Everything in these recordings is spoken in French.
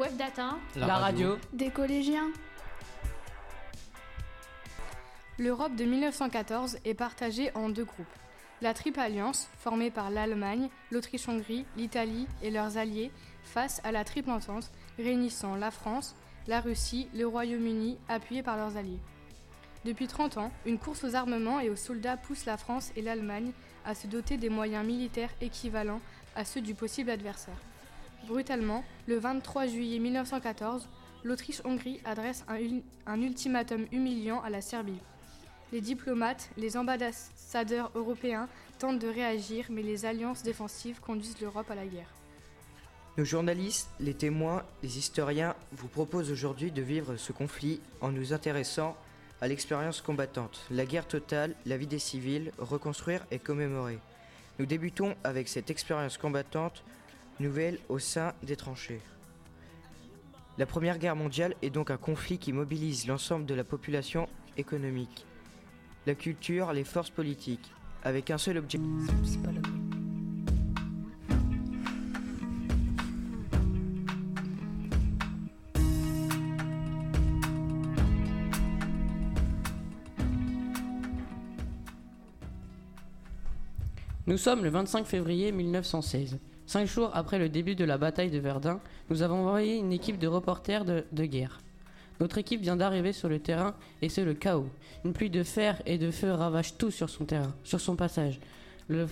Webdata, la, radio. des collégiens. L'Europe de 1914 est partagée en deux groupes. La Triple Alliance, formée par l'Allemagne, l'Autriche-Hongrie, l'Italie et leurs alliés, face à la Triple Entente, réunissant la France, la Russie, le Royaume-Uni, appuyés par leurs alliés. Depuis 30 ans, une course aux armements et aux soldats pousse la France et l'Allemagne à se doter des moyens militaires équivalents à ceux du possible adversaire. Brutalement, le 23 juillet 1914, l'Autriche-Hongrie adresse un, ultimatum humiliant à la Serbie. Les diplomates, les ambassadeurs européens tentent de réagir, mais les alliances défensives conduisent l'Europe à la guerre. Nos journalistes, les témoins, les historiens vous proposent aujourd'hui de vivre ce conflit en nous intéressant à l'expérience combattante, la guerre totale, la vie des civils, reconstruire et commémorer. Nous débutons avec cette expérience combattante nouvelle au sein des tranchées. La Première Guerre mondiale est donc un conflit qui mobilise l'ensemble de la population économique, la culture, les forces politiques, avec un seul objectif. Nous sommes le 25 février 1916. Cinq jours après le début de la bataille de Verdun, nous avons envoyé une équipe de reporters de, guerre. Notre équipe vient d'arriver sur le terrain et c'est le chaos. Une pluie de fer et de feu ravage tout sur son terrain, sur son passage. Le,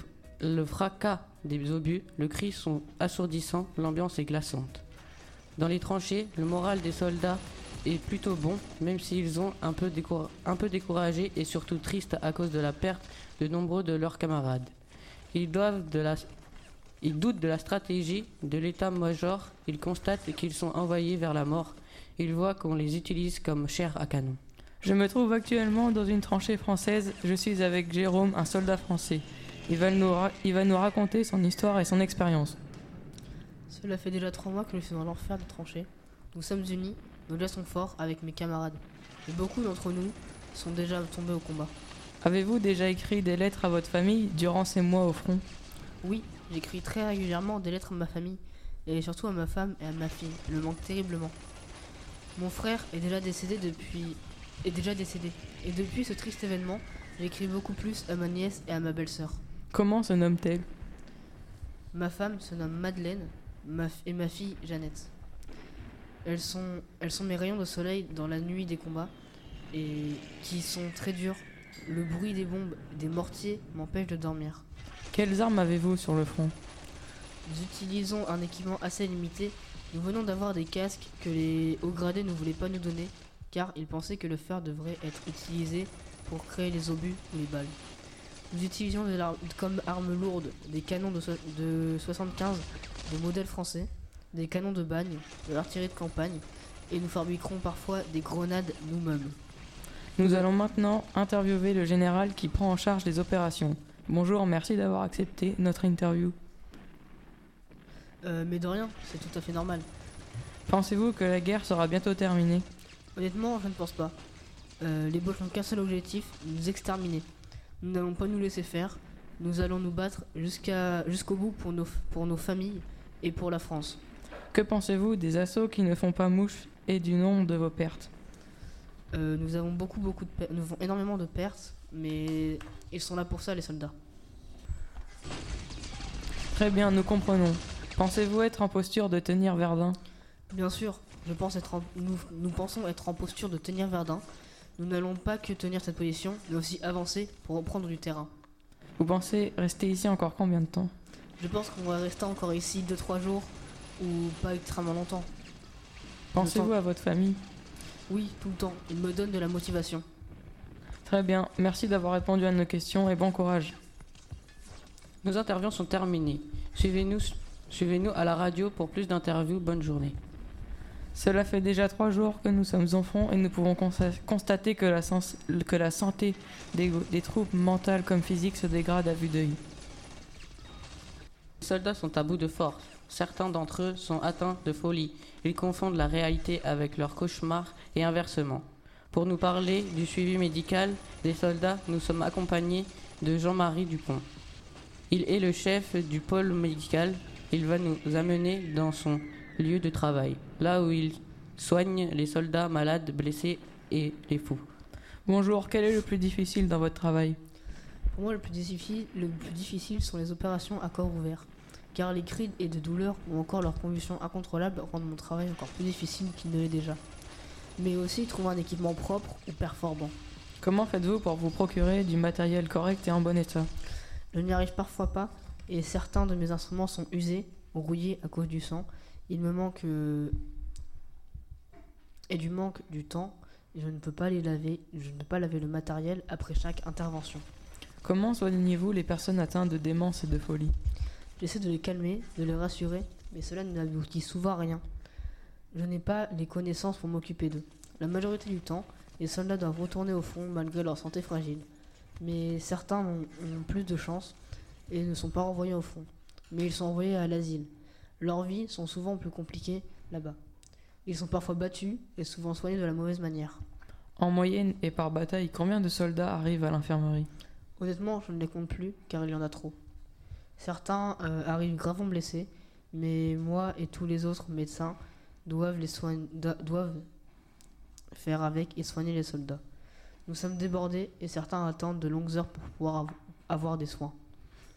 fracas des obus, le cri sont assourdissants, l'ambiance est glaçante. Dans les tranchées, le moral des soldats est plutôt bon, même s'ils ont un peu, un peu découragés et surtout tristes à cause de la perte de nombreux de leurs camarades. Ils, doivent de la, ils doutent de la stratégie de l'état-major. Ils constatent qu'ils sont envoyés vers la mort. Ils voient qu'on les utilise comme chair à canon. Je me trouve actuellement dans une tranchée française. Je suis avec Jérôme, un soldat français. Il va nous, il va nous raconter son histoire et son expérience. Cela fait déjà trois mois que je suis dans l'enfer de tranchée. Nous sommes unis, nos liens sont forts avec mes camarades. Et beaucoup d'entre nous sont déjà tombés au combat. Avez-vous déjà écrit des lettres à votre famille durant ces mois au front? Oui, j'écris très régulièrement des lettres à ma famille, et surtout à ma femme et à ma fille. Le manque terriblement. Mon frère est déjà décédé depuis. est déjà décédé. Et depuis ce triste événement, j'écris beaucoup plus à ma nièce et à ma belle-sœur. Comment se nomme-t-elle? Ma femme se nomme Madeleine et ma fille Jeannette. Elles sont, elles sont mes rayons de soleil dans la nuit des combats et qui sont très durs le bruit des bombes des mortiers m'empêche de dormir. Quelles armes avez-vous sur le front? Nous utilisons un équipement assez limité. Nous venons d'avoir des casques que les hauts gradés ne voulaient pas nous donner car ils pensaient que le fer devrait être utilisé pour créer les obus ou les balles. Nous utilisons comme armes lourdes des canons de, de 75 de modèle français, des canons de bagne, de l'artillerie de campagne et nous fabriquerons parfois des grenades nous-mêmes. Nous allons maintenant interviewer le général qui prend en charge les opérations. Bonjour, merci d'avoir accepté notre interview. Euh, mais de rien, c'est tout à fait normal. Pensez-vous que la guerre sera bientôt terminée? Honnêtement, je ne pense pas. Euh, les Boches n'ont qu'un seul objectif, nous exterminer. Nous n'allons pas nous laisser faire. Nous allons nous battre jusqu'à jusqu'au bout pour nos, pour nos familles et pour la France. Que pensez-vous des assauts qui ne font pas mouche et du nombre de vos pertes? Euh, nous avons beaucoup, beaucoup de nous avons énormément de pertes, mais ils sont là pour ça, les soldats. Très bien, nous comprenons. Pensez-vous être en posture de tenir Verdun? Bien sûr, je pense être nous, nous pensons être en posture de tenir Verdun. Nous n'allons pas que tenir cette position, mais aussi avancer pour reprendre du terrain. Vous pensez rester ici encore combien de temps? Je pense qu'on va rester encore ici 2-3 jours, ou pas extrêmement longtemps. Pensez-vous à votre famille? Oui, tout le temps. Il me donne de la motivation. Très bien. Merci d'avoir répondu à nos questions et bon courage. Nos interviews sont terminées. Suivez-nous suivez à la radio pour plus d'interviews. Bonne journée. Cela fait déjà trois jours que nous sommes enfants et nous pouvons constater que la, que la santé des, des troupes mentales comme physiques se dégrade à vue d'œil. Les soldats sont à bout de force. Certains d'entre eux sont atteints de folie. Ils confondent la réalité avec leur cauchemar et inversement. Pour nous parler du suivi médical des soldats, nous sommes accompagnés de Jean-Marie Dupont. Il est le chef du pôle médical. Il va nous amener dans son lieu de travail, là où ils soignent les soldats malades, blessés et les fous. Bonjour, quel est le plus difficile dans votre travail? Pour moi, le plus difficile, le plus difficile sont les opérations à corps ouvert. Car les cris et de douleur ou encore leurs convulsions incontrôlables rendent mon travail encore plus difficile qu'il ne l'est déjà. Mais aussi trouver un équipement propre ou performant. Comment faites-vous pour vous procurer du matériel correct et en bon état? Je n'y arrive parfois pas et certains de mes instruments sont usés ou rouillés à cause du sang. Il me manque euh, et du manque du temps. Je ne peux pas les laver, je ne peux pas laver le matériel après chaque intervention. Comment soignez-vous les personnes atteintes de démence et de folie? J'essaie de les calmer, de les rassurer, mais cela n'aboutit souvent à rien. Je n'ai pas les connaissances pour m'occuper d'eux. La majorité du temps, les soldats doivent retourner au front malgré leur santé fragile. Mais certains ont, ont plus de chance et ne sont pas renvoyés au front. Mais ils sont envoyés à l'asile. Leurs vies sont souvent plus compliquées là-bas. Ils sont parfois battus et souvent soignés de la mauvaise manière. En moyenne et par bataille, combien de soldats arrivent à l'infirmerie? Honnêtement, je ne les compte plus car il y en a trop. Certains euh, arrivent gravement blessés, mais moi et tous les autres médecins doivent, les soign- do- doivent faire avec et soigner les soldats. Nous sommes débordés et certains attendent de longues heures pour pouvoir av- avoir des soins.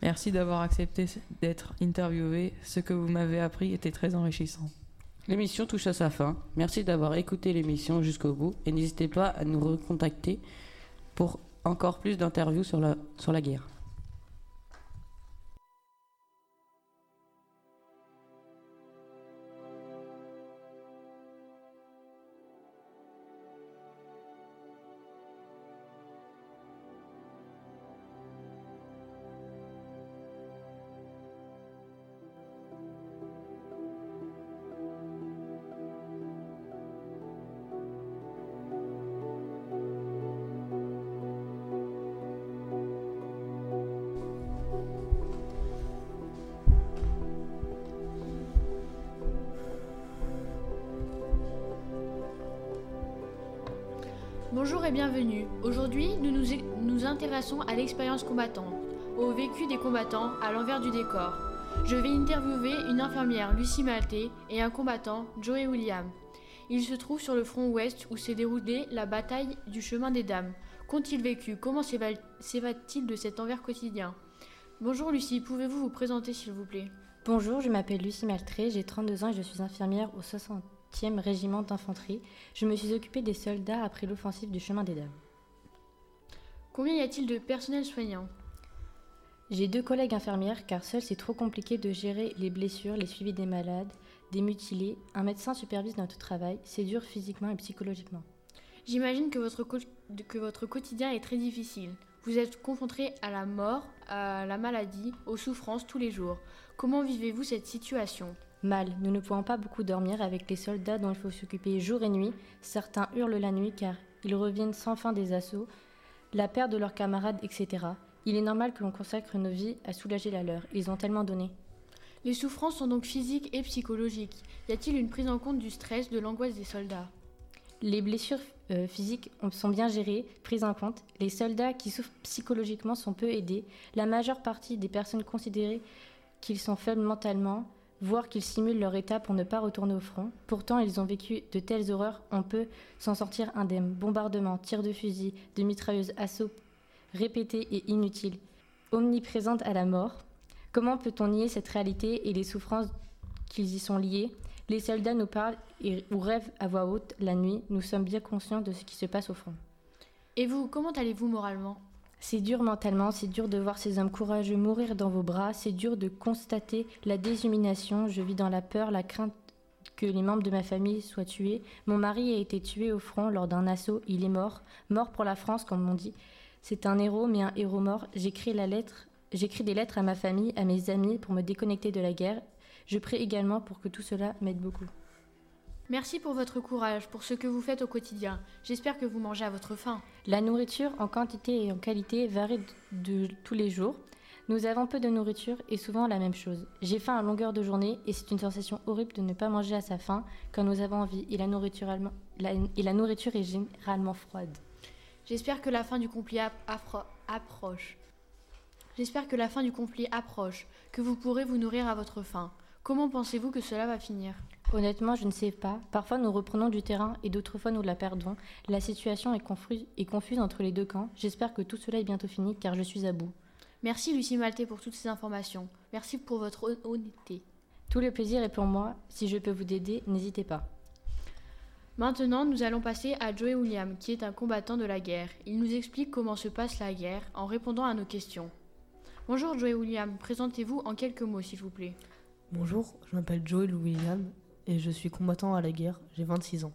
Merci d'avoir accepté d'être interviewé. Ce que vous m'avez appris était très enrichissant. L'émission touche à sa fin. Merci d'avoir écouté l'émission jusqu'au bout et n'hésitez pas à nous recontacter pour encore plus d'interviews sur la, sur la guerre. Bienvenue. Aujourd'hui, nous nous, intéressons à l'expérience combattante, au vécu des combattants à l'envers du décor. Je vais interviewer une infirmière, Lucie Maltais, et un combattant, Joey William. Ils se trouvent sur le front ouest où s'est déroulée la bataille du chemin des dames. Qu'ont-ils vécu? Comment s'éva- s'évade-t-il de cet envers quotidien? Bonjour Lucie, pouvez-vous vous présenter s'il vous plaît? Bonjour, je m'appelle Lucie Maltré, j'ai 32 ans et je suis infirmière au 60e régiment d'infanterie. Je me suis occupée des soldats après l'offensive du chemin des dames. Combien y a-t-il de personnel soignant? J'ai deux collègues infirmières car seul c'est trop compliqué de gérer les blessures, les suivis des malades, des mutilés. Un médecin supervise notre travail, c'est dur physiquement et psychologiquement. J'imagine que votre, que votre quotidien est très difficile. Vous êtes confronté à la mort, à la maladie, aux souffrances tous les jours. Comment vivez-vous cette situation? Mal, nous ne pouvons pas beaucoup dormir avec les soldats dont il faut s'occuper jour et nuit. Certains hurlent la nuit car ils reviennent sans fin des assauts, la perte de leurs camarades, etc. Il est normal que l'on consacre nos vies à soulager la leur. Ils ont tellement donné. Les souffrances sont donc physiques et psychologiques. Y a-t-il une prise en compte du stress, de l'angoisse des soldats? Les blessures euh, physiques ont- sont bien gérées, prises en compte. Les soldats qui souffrent psychologiquement sont peu aidés. La majeure partie des personnes considèrent qu'ils sont faibles mentalement, voire qu'ils simulent leur état pour ne pas retourner au front. Pourtant, ils ont vécu de telles horreurs, on peut s'en sortir indemne. Bombardements, tirs de fusil, de mitrailleuses, assauts répétés et inutiles, omniprésentes à la mort. Comment peut-on nier cette réalité et les souffrances qu'ils y sont liées? Les soldats nous parlent ou rêvent à voix haute la nuit. Nous sommes bien conscients de ce qui se passe au front. Et vous, comment allez-vous moralement? C'est dur mentalement, c'est dur de voir ces hommes courageux mourir dans vos bras, c'est dur de constater la déshumanation. Je vis dans la peur, la crainte que les membres de ma famille soient tués. Mon mari a été tué au front lors d'un assaut, il est mort, mort pour la France comme on dit. C'est un héros, mais un héros mort. J'écris la lettre, j'écris des lettres à ma famille, à mes amis pour me déconnecter de la guerre. Je prie également pour que tout cela m'aide beaucoup. Merci pour votre courage, pour ce que vous faites au quotidien. J'espère que vous mangez à votre faim. La nourriture en quantité et en qualité varie de, de tous les jours. Nous avons peu de nourriture et souvent la même chose. J'ai faim à longueur de journée et c'est une sensation horrible de ne pas manger à sa faim quand nous avons envie et la nourriture, allemand- la- et la nourriture est généralement froide. J'espère que la fin du conflit ap- appro- approche. J'espère que la fin du conflit approche, que vous pourrez vous nourrir à votre faim. Comment pensez-vous que cela va finir? Honnêtement, je ne sais pas. Parfois, nous reprenons du terrain et d'autres fois, nous la perdons. La situation est, confuse, est confuse entre les deux camps. J'espère que tout cela est bientôt fini car je suis à bout. Merci Lucie Maltais pour toutes ces informations. Merci pour votre hon- honnêteté. Tout le plaisir est pour moi. Si je peux vous aider, n'hésitez pas. Maintenant, nous allons passer à Joey William, qui est un combattant de la guerre. Il nous explique comment se passe la guerre en répondant à nos questions. Bonjour Joey William, présentez-vous en quelques mots s'il vous plaît. Bonjour, je m'appelle Joel William et je suis combattant à la guerre, j'ai 26 ans.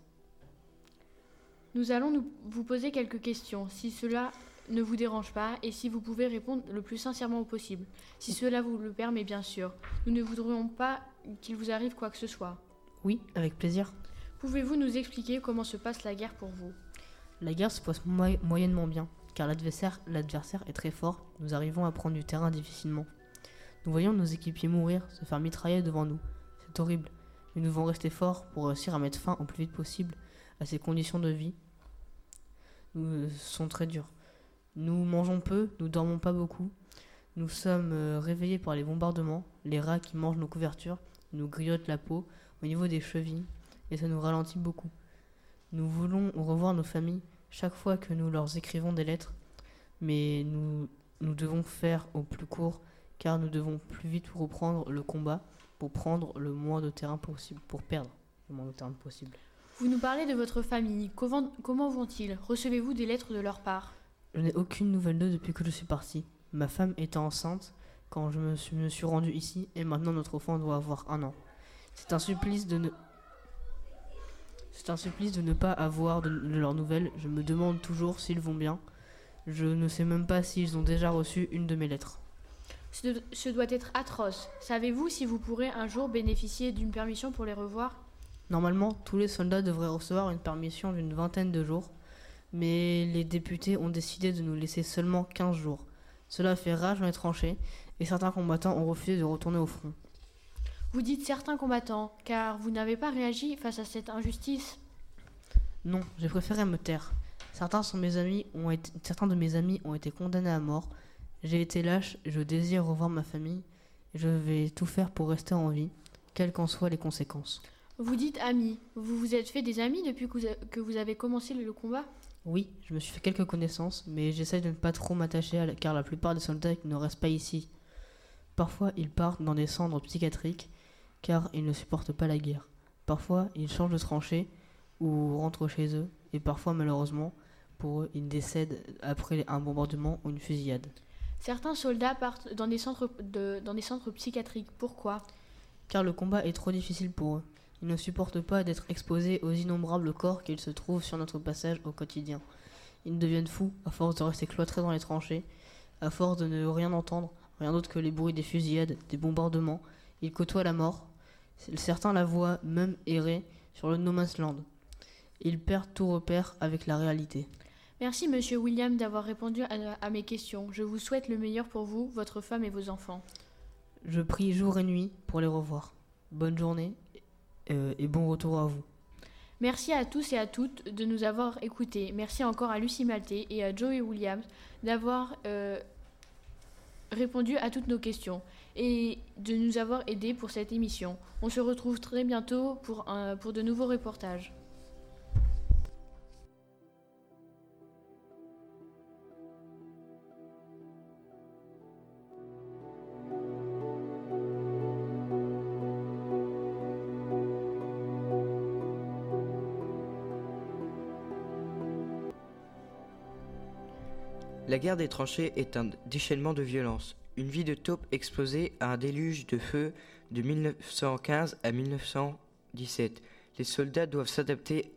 Nous allons nous- vous poser quelques questions, si cela ne vous dérange pas et si vous pouvez répondre le plus sincèrement possible. Si cela vous le permet bien sûr. Nous ne voudrions pas qu'il vous arrive quoi que ce soit. Oui, avec plaisir. Pouvez-vous nous expliquer comment se passe la guerre pour vous? La guerre se passe moy- moyennement bien, car l'adversaire est très fort, nous arrivons à prendre du terrain difficilement. Nous voyons nos équipiers mourir, se faire mitrailler devant nous. C'est horrible, nous devons rester forts pour réussir à mettre fin au plus vite possible à ces conditions de vie. Nous euh, sont très dures. Nous mangeons peu, nous dormons pas beaucoup. Nous sommes euh, réveillés par les bombardements, les rats qui mangent nos couvertures, nous grignotent la peau au niveau des chevilles, et ça nous ralentit beaucoup. Nous voulons revoir nos familles chaque fois que nous leur écrivons des lettres, mais nous, nous devons faire au plus court car nous devons plus vite reprendre le combat pour prendre le moins de terrain possible, pour perdre le moins de terrain possible. Vous nous parlez de votre famille. Comment, comment vont-ils? Recevez-vous des lettres de leur part? Je n'ai aucune nouvelle d'eux depuis que je suis parti. Ma femme était enceinte quand je me suis, me suis rendu ici et maintenant notre enfant doit avoir un an. C'est un supplice de ne... C'est un supplice de ne pas avoir de, de leurs nouvelles. Je me demande toujours s'ils vont bien. Je ne sais même pas s'ils ont déjà reçu une de mes lettres. Ce, doit être atroce. Savez-vous si vous pourrez un jour bénéficier d'une permission pour les revoir? Normalement, tous les soldats devraient recevoir une permission d'une vingtaine de jours, mais les députés ont décidé de nous laisser seulement 15 jours. Cela fait rage dans les tranchées, et certains combattants ont refusé de retourner au front. Vous dites certains combattants, car vous n'avez pas réagi face à cette injustice. Non, j'ai préféré me taire. Certains, sont mes amis ont été, certains de mes amis ont été condamnés à mort. J'ai été lâche, je désire revoir ma famille, je vais tout faire pour rester en vie, quelles qu'en soient les conséquences. Vous dites amis. Vous vous êtes fait des amis depuis que vous, avez commencé le, combat? Oui, je me suis fait quelques connaissances, mais j'essaie de ne pas trop m'attacher à la- car la plupart des soldats ne restent pas ici. Parfois, ils partent dans des centres psychiatriques car ils ne supportent pas la guerre. Parfois, ils changent de tranchée ou rentrent chez eux, et parfois, malheureusement, pour eux, ils décèdent après un bombardement ou une fusillade. Certains soldats partent dans des centres, psychiatriques. Pourquoi? Car le combat est trop difficile pour eux. Ils ne supportent pas d'être exposés aux innombrables corps qu'ils se trouvent sur notre passage au quotidien. Ils deviennent fous à force de rester cloîtrés dans les tranchées, à force de ne rien entendre, rien d'autre que les bruits des fusillades, des bombardements. Ils côtoient la mort. Certains la voient même errer sur le No Man's Land. Ils perdent tout repère avec la réalité. Merci Monsieur William d'avoir répondu à, à mes questions. Je vous souhaite le meilleur pour vous, votre femme et vos enfants. Je prie jour et nuit pour les revoir. Bonne journée euh, et bon retour à vous. Merci à tous et à toutes de nous avoir écoutés. Merci encore à Lucie Maltais et à Joey Williams d'avoir euh, répondu à toutes nos questions et de nous avoir aidés pour cette émission. On se retrouve très bientôt pour, un- pour de nouveaux reportages. La guerre des tranchées est un déchaînement de violence. Une vie de taupe explosée à un déluge de feu de 1915 à 1917. Les soldats doivent s'adapter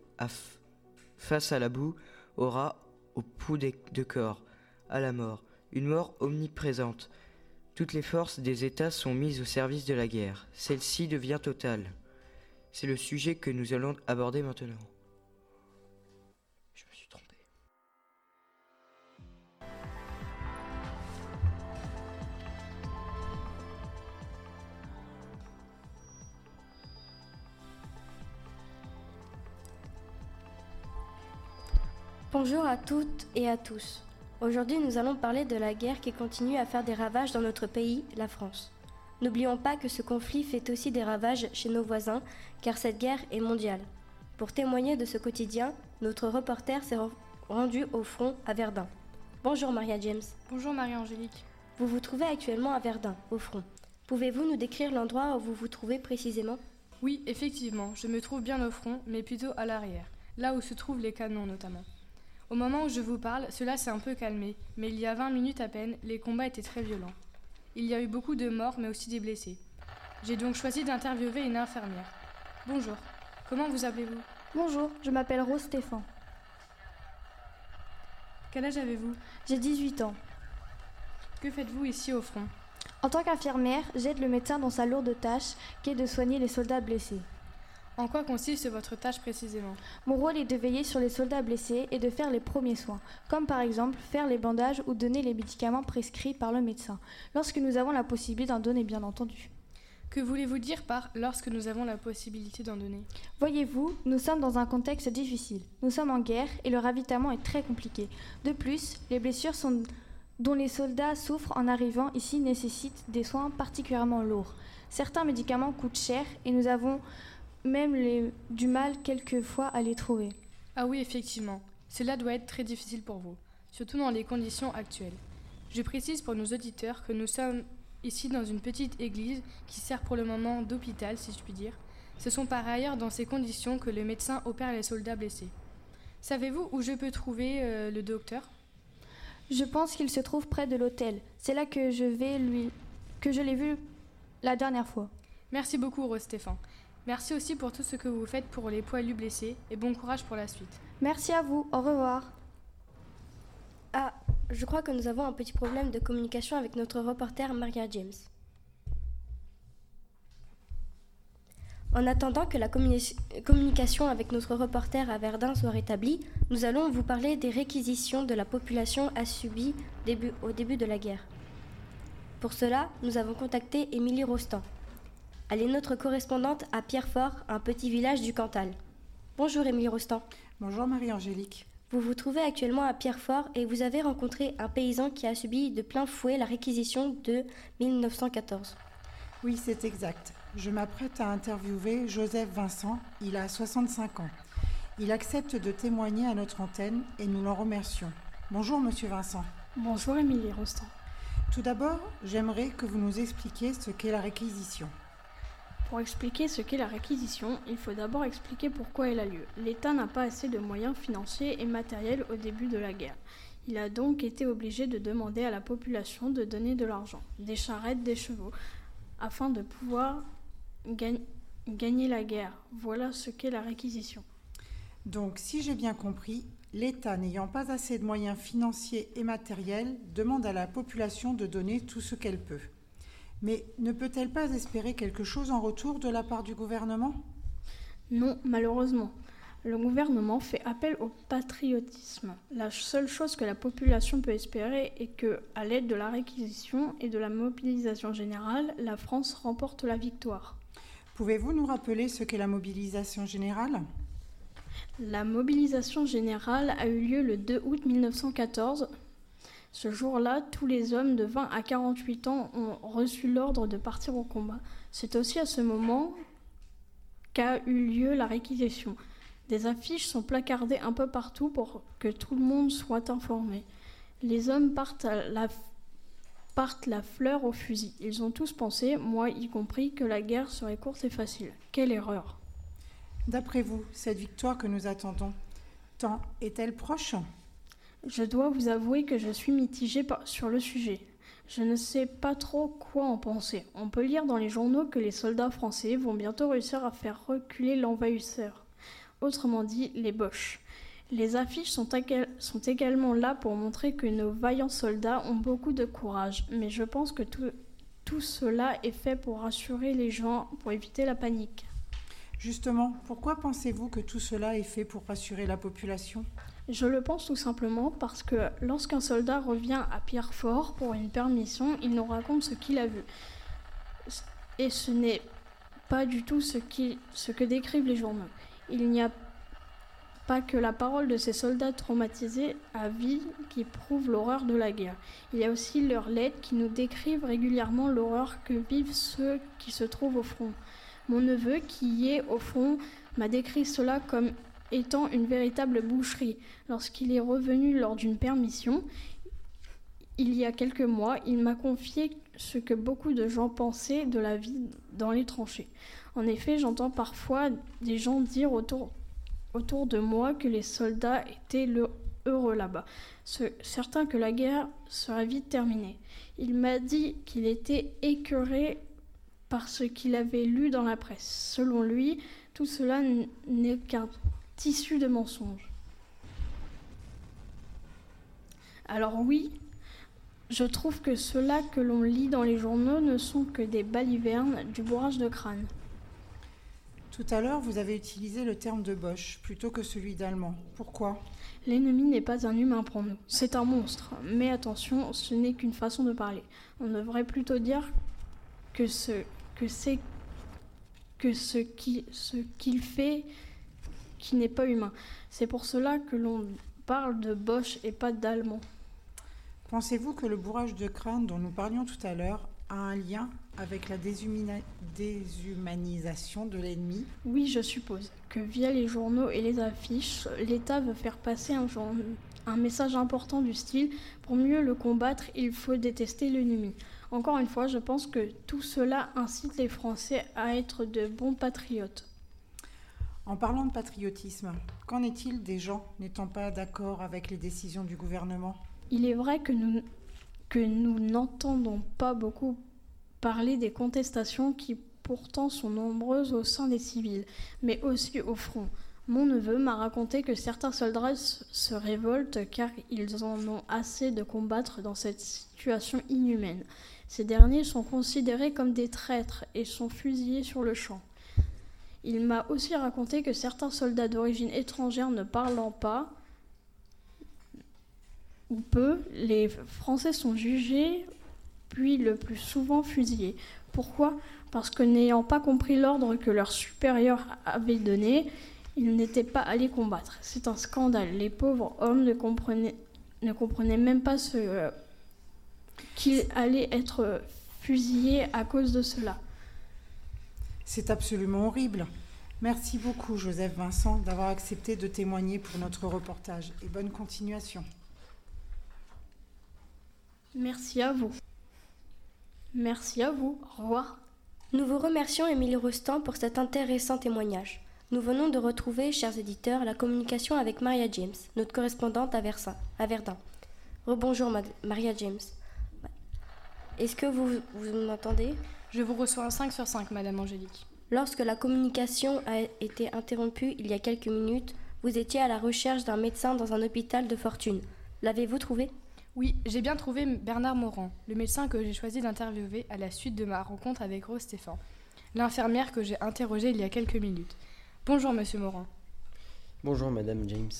face à la boue, au rat, au pouls de corps, à la mort. Une mort omniprésente. Toutes les forces des États sont mises au service de la guerre. Celle-ci devient totale. C'est le sujet que nous allons aborder maintenant. Bonjour à toutes et à tous. Aujourd'hui, nous allons parler de la guerre qui continue à faire des ravages dans notre pays, la France. N'oublions pas que ce conflit fait aussi des ravages chez nos voisins, car cette guerre est mondiale. Pour témoigner de ce quotidien, notre reporter s'est rendu au front à Verdun. Bonjour Maria James. Bonjour Marie-Angélique. Vous vous trouvez actuellement à Verdun, au front. Pouvez-vous nous décrire l'endroit où vous vous trouvez précisément? Oui, effectivement, je me trouve bien au front, mais plutôt à l'arrière, là où se trouvent les canons notamment. Au moment où je vous parle, cela s'est un peu calmé, mais il y a 20 minutes à peine, les combats étaient très violents. Il y a eu beaucoup de morts, mais aussi des blessés. J'ai donc choisi d'interviewer une infirmière. Bonjour, comment vous appelez-vous? Bonjour, je m'appelle Rose Stéphane. Quel âge avez-vous? J'ai 18 ans. Que faites-vous ici au front? En tant qu'infirmière, j'aide le médecin dans sa lourde tâche qui est de soigner les soldats blessés. En quoi consiste votre tâche précisément? Mon rôle est de veiller sur les soldats blessés et de faire les premiers soins, comme par exemple faire les bandages ou donner les médicaments prescrits par le médecin, lorsque nous avons la possibilité d'en donner bien entendu. Que voulez-vous dire par lorsque nous avons la possibilité d'en donner? Voyez-vous, nous sommes dans un contexte difficile. Nous sommes en guerre et le ravitaillement est très compliqué. De plus, les blessures sont dont les soldats souffrent en arrivant ici nécessitent des soins particulièrement lourds. Certains médicaments coûtent cher et nous avons même les, du mal quelquefois à les trouver. Ah oui, effectivement. Cela doit être très difficile pour vous, surtout dans les conditions actuelles. Je précise pour nos auditeurs que nous sommes ici dans une petite église qui sert pour le moment d'hôpital, si je puis dire. Ce sont par ailleurs dans ces conditions que le médecin opère les soldats blessés. Savez-vous où je peux trouver euh, le docteur? Je pense qu'il se trouve près de l'hôtel. C'est là que je vais lui que je l'ai vu la dernière fois. Merci beaucoup, Rose Stéphane. Merci aussi pour tout ce que vous faites pour les poilus blessés et bon courage pour la suite. Merci à vous. Au revoir. Ah, je crois que nous avons un petit problème de communication avec notre reporter Maria James. En attendant que la communi- communication avec notre reporter à Verdun soit rétablie, nous allons vous parler des réquisitions de la population a subies début- au début de la guerre. Pour cela, nous avons contacté Émilie Rostand. Elle est notre correspondante à Pierrefort, un petit village du Cantal. Bonjour Émilie Rostand. Bonjour Marie-Angélique. Vous vous trouvez actuellement à Pierrefort et vous avez rencontré un paysan qui a subi de plein fouet la réquisition de 1914. Oui, c'est exact. Je m'apprête à interviewer Joseph Vincent. Il a 65 ans. Il accepte de témoigner à notre antenne et nous l'en remercions. Bonjour Monsieur Vincent. Bonjour Émilie Rostand. Tout d'abord, j'aimerais que vous nous expliquiez ce qu'est la réquisition. Pour expliquer ce qu'est la réquisition, il faut d'abord expliquer pourquoi elle a lieu. L'État n'a pas assez de moyens financiers et matériels au début de la guerre. Il a donc été obligé de demander à la population de donner de l'argent, des charrettes, des chevaux, afin de pouvoir gagn- gagner la guerre. Voilà ce qu'est la réquisition. Donc, si j'ai bien compris, l'État n'ayant pas assez de moyens financiers et matériels demande à la population de donner tout ce qu'elle peut. Mais ne peut-elle pas espérer quelque chose en retour de la part du gouvernement? Non, malheureusement. Le gouvernement fait appel au patriotisme. La seule chose que la population peut espérer est que, à l'aide de la réquisition et de la mobilisation générale, la France remporte la victoire. Pouvez-vous nous rappeler ce qu'est la mobilisation générale? La mobilisation générale a eu lieu le 2 août 1914. Ce jour-là, tous les hommes de 20 à 48 ans ont reçu l'ordre de partir au combat. C'est aussi à ce moment qu'a eu lieu la réquisition. Des affiches sont placardées un peu partout pour que tout le monde soit informé. Les hommes partent, la, partent la fleur au fusil. Ils ont tous pensé, moi y compris, que la guerre serait courte et facile. Quelle erreur D'après vous, cette victoire que nous attendons, tant est-elle proche? Je dois vous avouer que je suis mitigée sur le sujet. Je ne sais pas trop quoi en penser. On peut lire dans les journaux que les soldats français vont bientôt réussir à faire reculer l'envahisseur. Autrement dit, les Boches. Les affiches sont, égal- sont également là pour montrer que nos vaillants soldats ont beaucoup de courage, mais je pense que tout cela est fait pour rassurer les gens, pour éviter la panique. Justement, pourquoi pensez-vous que tout cela est fait pour rassurer la population? Je le pense tout simplement parce que lorsqu'un soldat revient à Pierrefort pour une permission, il nous raconte ce qu'il a vu. Et ce n'est pas du tout ce, que décrivent les journaux. Il n'y a pas que la parole de ces soldats traumatisés à vie qui prouvent l'horreur de la guerre. Il y a aussi leurs lettres qui nous décrivent régulièrement l'horreur que vivent ceux qui se trouvent au front. Mon neveu, qui est au front, m'a décrit cela comme étant une véritable boucherie. Lorsqu'il est revenu lors d'une permission, il y a quelques mois, il m'a confié ce que beaucoup de gens pensaient de la vie dans les tranchées. En effet, j'entends parfois des gens dire autour, autour de moi que les soldats étaient heureux là-bas, Ce- certains que la guerre serait vite terminée. Il m'a dit qu'il était écœuré par ce qu'il avait lu dans la presse. Selon lui, tout cela n'est qu'un tissu de mensonges. Alors oui, je trouve que ceux-là que l'on lit dans les journaux ne sont que des balivernes, du bourrage de crâne. Tout à l'heure, vous avez utilisé le terme de Bosch plutôt que celui d'allemand. Pourquoi? L'ennemi n'est pas un humain pour nous, c'est un monstre. Mais attention, ce n'est qu'une façon de parler. On devrait plutôt dire que ce que c'est que ce qui ce qu'il fait qui n'est pas humain. C'est pour cela que l'on parle de Bosch et pas d'allemand. Pensez-vous que le bourrage de crâne dont nous parlions tout à l'heure a un lien avec la déshumanisation de l'ennemi? Oui, je suppose que via les journaux et les affiches, l'État veut faire passer un, un message important du style pour mieux le combattre, il faut détester l'ennemi. Encore une fois, je pense que tout cela incite les Français à être de bons patriotes. En parlant de patriotisme, qu'en est-il des gens n'étant pas d'accord avec les décisions du gouvernement? Il est vrai que nous, n'entendons pas beaucoup parler des contestations qui pourtant sont nombreuses au sein des civils, mais aussi au front. Mon neveu m'a raconté que certains soldats se révoltent car ils en ont assez de combattre dans cette situation inhumaine. Ces derniers sont considérés comme des traîtres et sont fusillés sur le champ. Il m'a aussi raconté que certains soldats d'origine étrangère ne parlant pas ou peu, les Français sont jugés, puis le plus souvent fusillés. Pourquoi? Parce que n'ayant pas compris l'ordre que leur supérieur avait donné, ils n'étaient pas allés combattre. C'est un scandale. Les pauvres hommes ne comprenaient, ne comprenaient même pas ce, euh, qu'ils allaient être fusillés à cause de cela. C'est absolument horrible. Merci beaucoup, Joseph Vincent, d'avoir accepté de témoigner pour notre reportage et bonne continuation. Merci à vous. Merci à vous. Au revoir. Nous vous remercions, Émilie Rostand, pour cet intéressant témoignage. Nous venons de retrouver, chers éditeurs, la communication avec Maria James, notre correspondante à, Versailles, à Verdun. Rebonjour, Maria James. Est-ce que vous, vous m'entendez? Je vous reçois un 5 sur 5, Madame Angélique. Lorsque la communication a été interrompue il y a quelques minutes, vous étiez à la recherche d'un médecin dans un hôpital de fortune. L'avez-vous trouvé? Oui, j'ai bien trouvé Bernard Morand, le médecin que j'ai choisi d'interviewer à la suite de ma rencontre avec Rose Stéphane, l'infirmière que j'ai interrogée il y a quelques minutes. Bonjour, Monsieur Morand. Bonjour Madame James.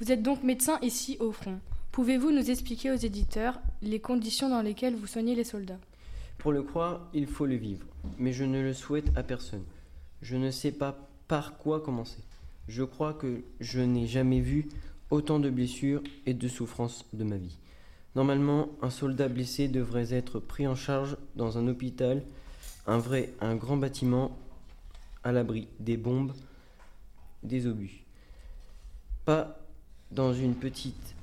Vous êtes donc médecin ici au front. Pouvez-vous nous expliquer aux éditeurs les conditions dans lesquelles vous soignez les soldats? Pour le croire, il faut le vivre, mais je ne le souhaite à personne. Je ne sais pas par quoi commencer. Je crois que je n'ai jamais vu autant de blessures et de souffrances de ma vie. Normalement, un soldat blessé devrait être pris en charge dans un hôpital, un vrai, un grand bâtiment à l'abri des bombes, des obus. Pas dans une petite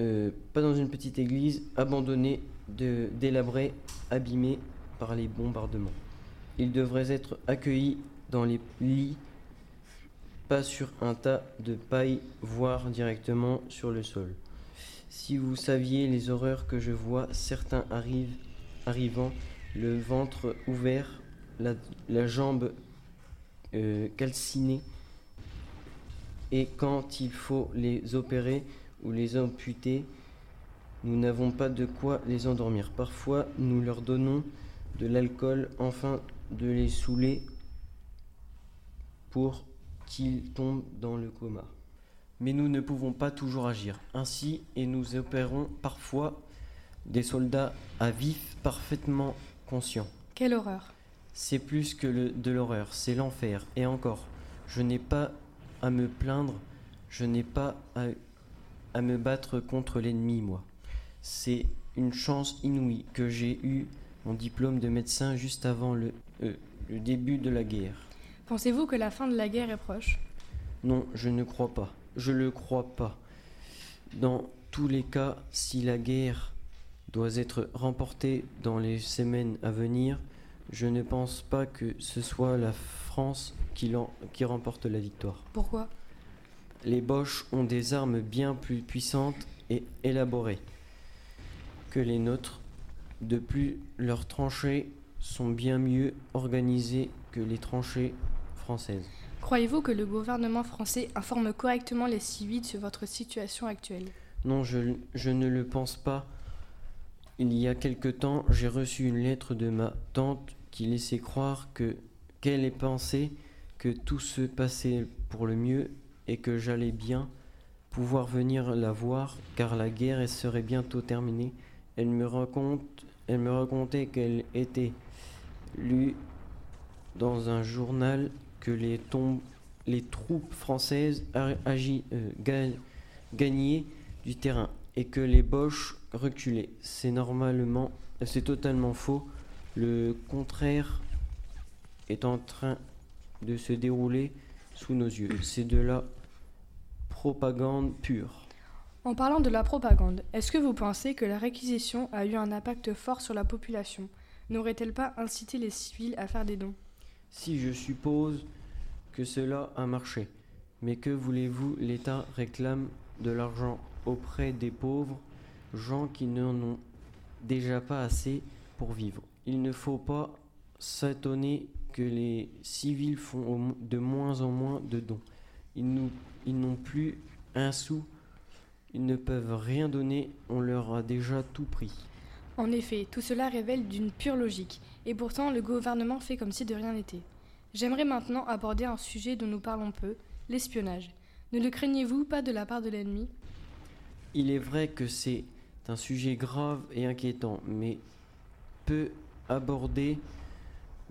euh, pas dans une petite église abandonnée, de, délabrée, abîmée par les bombardements. Ils devraient être accueillis dans les lits, pas sur un tas de paille, voire directement sur le sol. Si vous saviez les horreurs que je vois, certains arrivent, arrivant, le ventre ouvert, la, la jambe euh, calcinée, et quand il faut les opérer, ou les amputer, nous n'avons pas de quoi les endormir. Parfois, nous leur donnons de l'alcool afin de les saouler pour qu'ils tombent dans le coma. Mais nous ne pouvons pas toujours agir ainsi et nous opérons parfois des soldats à vif parfaitement conscients. Quelle horreur C'est plus que le- de l'horreur, c'est l'enfer. Et encore, je n'ai pas à me plaindre, je n'ai pas à, à me battre contre l'ennemi, moi. C'est une chance inouïe que j'ai eu mon diplôme de médecin juste avant le, euh, le début de la guerre. Pensez-vous que la fin de la guerre est proche? Non, je ne crois pas. Je le crois pas. Dans tous les cas, si la guerre doit être remportée dans les semaines à venir, je ne pense pas que ce soit la France qui, qui remporte la victoire. Pourquoi? Les Boches ont des armes bien plus puissantes et élaborées que les nôtres. De plus, leurs tranchées sont bien mieux organisées que les tranchées françaises. Croyez-vous que le gouvernement français informe correctement les civils sur votre situation actuelle? Non, je, je ne le pense pas. Il y a quelque temps, j'ai reçu une lettre de ma tante qui laissait croire que qu'elle ait pensé que tout se passait pour le mieux et que j'allais bien pouvoir venir la voir car la guerre serait bientôt terminée. Elle me raconte, elle me racontait qu'elle était lue dans un journal que les, troupes françaises euh, ga- gagnaient du terrain et que les Boches reculaient. C'est normalement, c'est totalement faux. Le contraire est en train de se dérouler sous nos yeux. C'est de la propagande pure. En parlant de la propagande, est-ce que vous pensez que la réquisition a eu un impact fort sur la population? N'aurait-elle pas incité les civils à faire des dons? Si je suppose que cela a marché, mais que voulez-vous, l'État réclame de l'argent auprès des pauvres gens qui n'en ont déjà pas assez pour vivre? Il ne faut pas s'étonner que les civils font de moins en moins de dons. Ils n'ont plus un sou, ils ne peuvent rien donner, on leur a déjà tout pris. En effet, tout cela révèle d'une pure logique, et pourtant le gouvernement fait comme si de rien n'était. J'aimerais maintenant aborder un sujet dont nous parlons peu, l'espionnage. Ne le craignez-vous pas de la part de l'ennemi? Il est vrai que c'est un sujet grave et inquiétant, mais peu abordé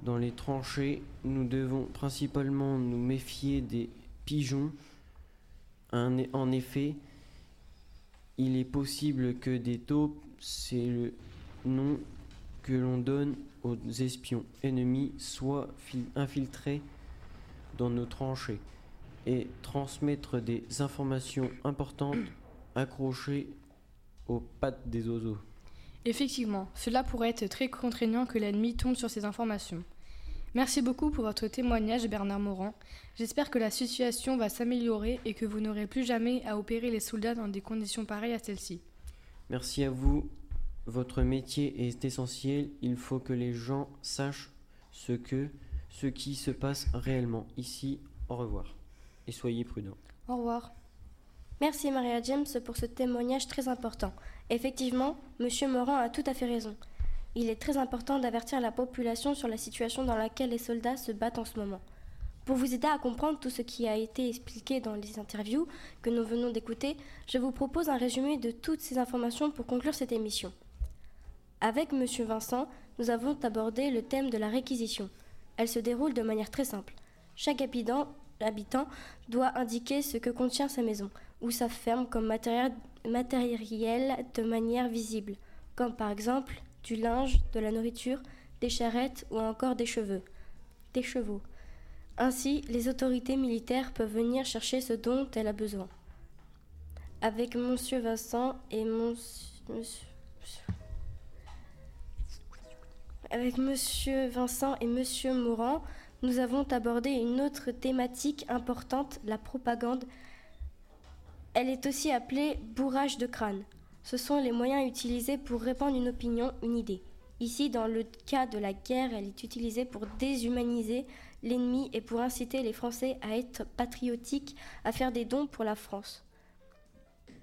dans les tranchées. Nous devons principalement nous méfier des pigeons. En effet, il est possible que des taupes, c'est le nom que l'on donne aux espions ennemis, soient fil- infiltrés dans nos tranchées et transmettre des informations importantes accrochées aux pattes des oiseaux. Effectivement, cela pourrait être très contraignant que l'ennemi tombe sur ces informations. Merci beaucoup pour votre témoignage, Bernard Morand. J'espère que la situation va s'améliorer et que vous n'aurez plus jamais à opérer les soldats dans des conditions pareilles à celles-ci. Merci à vous. Votre métier est essentiel. Il faut que les gens sachent ce que, ce qui se passe réellement ici. Au revoir. Et soyez prudents. Au revoir. Merci Maria James pour ce témoignage très important. Effectivement, Monsieur Morand a tout à fait raison. Il est très important d'avertir la population sur la situation dans laquelle les soldats se battent en ce moment. Pour vous aider à comprendre tout ce qui a été expliqué dans les interviews que nous venons d'écouter, je vous propose un résumé de toutes ces informations pour conclure cette émission. Avec Monsieur Vincent, nous avons abordé le thème de la réquisition. Elle se déroule de manière très simple. Chaque habitant, doit indiquer ce que contient sa maison ou sa ferme comme matériel de manière visible, comme par exemple du linge, de la nourriture, des charrettes ou encore des cheveux, des chevaux. Ainsi, les autorités militaires peuvent venir chercher ce dont elle a besoin. Avec Monsieur Vincent et Monsieur, avec Monsieur Vincent et Monsieur nous avons abordé une autre thématique importante, la propagande. Elle est aussi appelée bourrage de crâne. Ce sont les moyens utilisés pour répandre une opinion, une idée. Ici, dans le cas de la guerre, elle est utilisée pour déshumaniser l'ennemi et pour inciter les Français à être patriotiques, à faire des dons pour la France.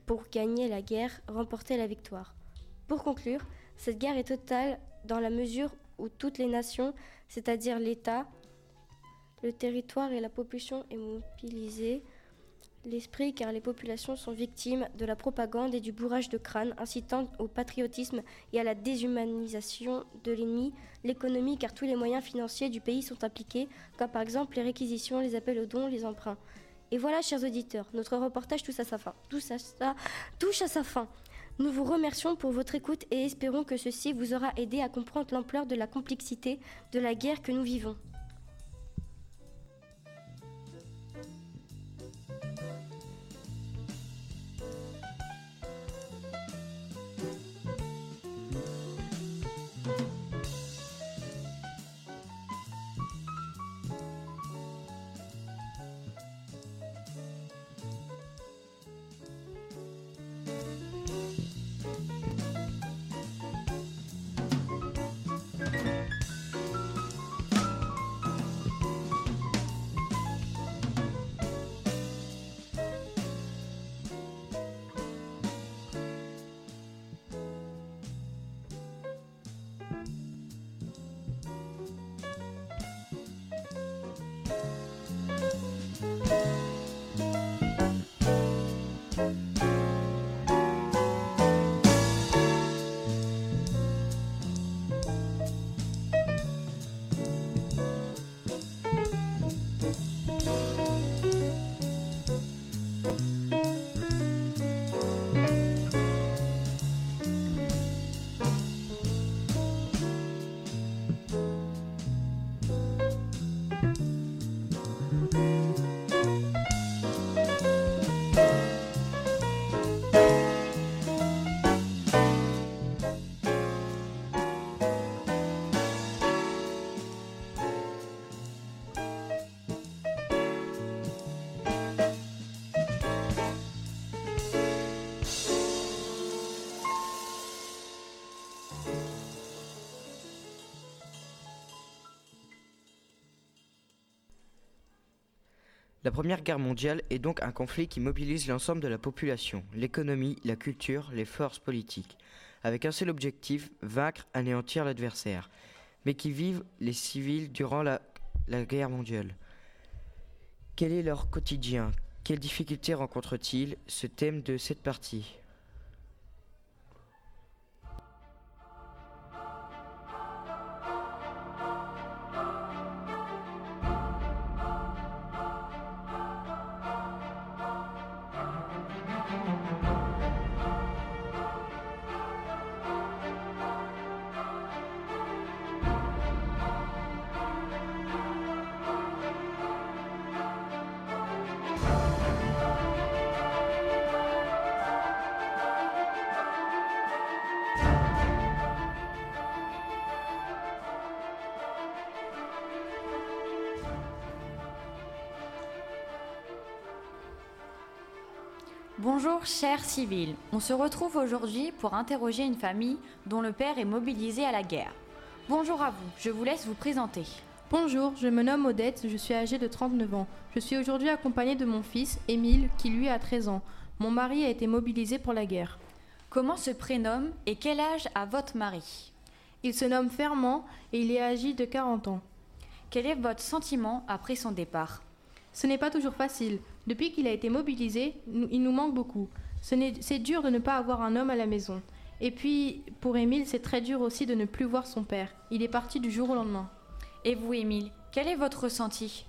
Pour gagner la guerre, remporter la victoire. Pour conclure, cette guerre est totale dans la mesure où toutes les nations, c'est-à-dire l'État, le territoire et la population est mobilisée l'esprit car les populations sont victimes de la propagande et du bourrage de crâne incitant au patriotisme et à la déshumanisation de l'ennemi, l'économie car tous les moyens financiers du pays sont impliqués, comme par exemple les réquisitions, les appels aux dons, les emprunts. Et voilà, chers auditeurs, notre reportage touche à sa fin. Touche à sa, touche à sa fin. Nous vous remercions pour votre écoute et espérons que ceci vous aura aidé à comprendre l'ampleur de la complexité de la guerre que nous vivons. La Première Guerre mondiale est donc un conflit qui mobilise l'ensemble de la population, l'économie, la culture, les forces politiques, avec un seul objectif, vaincre, anéantir l'adversaire, mais qui vivent les civils durant la, guerre mondiale. Quel est leur quotidien? Quelles difficultés rencontrent-ils? Ce thème de cette partie. On se retrouve aujourd'hui pour interroger une famille dont le père est mobilisé à la guerre. Bonjour à vous, je vous laisse vous présenter. Bonjour, je me nomme Odette, je suis âgée de 39 ans. Je suis aujourd'hui accompagnée de mon fils, Émile, qui lui a 13 ans. Mon mari a été mobilisé pour la guerre. Comment se prénomme et quel âge a votre mari? Il se nomme Fermant et il est âgé de 40 ans. Quel est votre sentiment après son départ? Ce n'est pas toujours facile. Depuis qu'il a été mobilisé, il nous manque beaucoup. Ce C'est dur de ne pas avoir un homme à la maison. Et puis, pour Émile, c'est très dur aussi de ne plus voir son père. Il est parti du jour au lendemain. Et vous, Émile, quel est votre ressenti?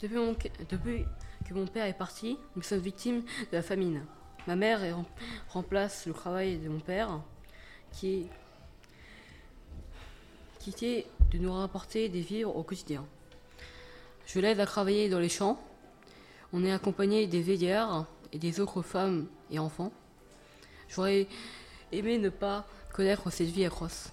Depuis, mon- depuis que mon père est parti, nous sommes victimes de la famine. Ma mère est rem- remplace le travail de mon père, qui est, qui était de nous rapporter des vivres au quotidien. Je l'aide à travailler dans les champs. On est accompagné des veilleurs et des autres femmes et enfants. J'aurais aimé ne pas connaître cette vie atroce.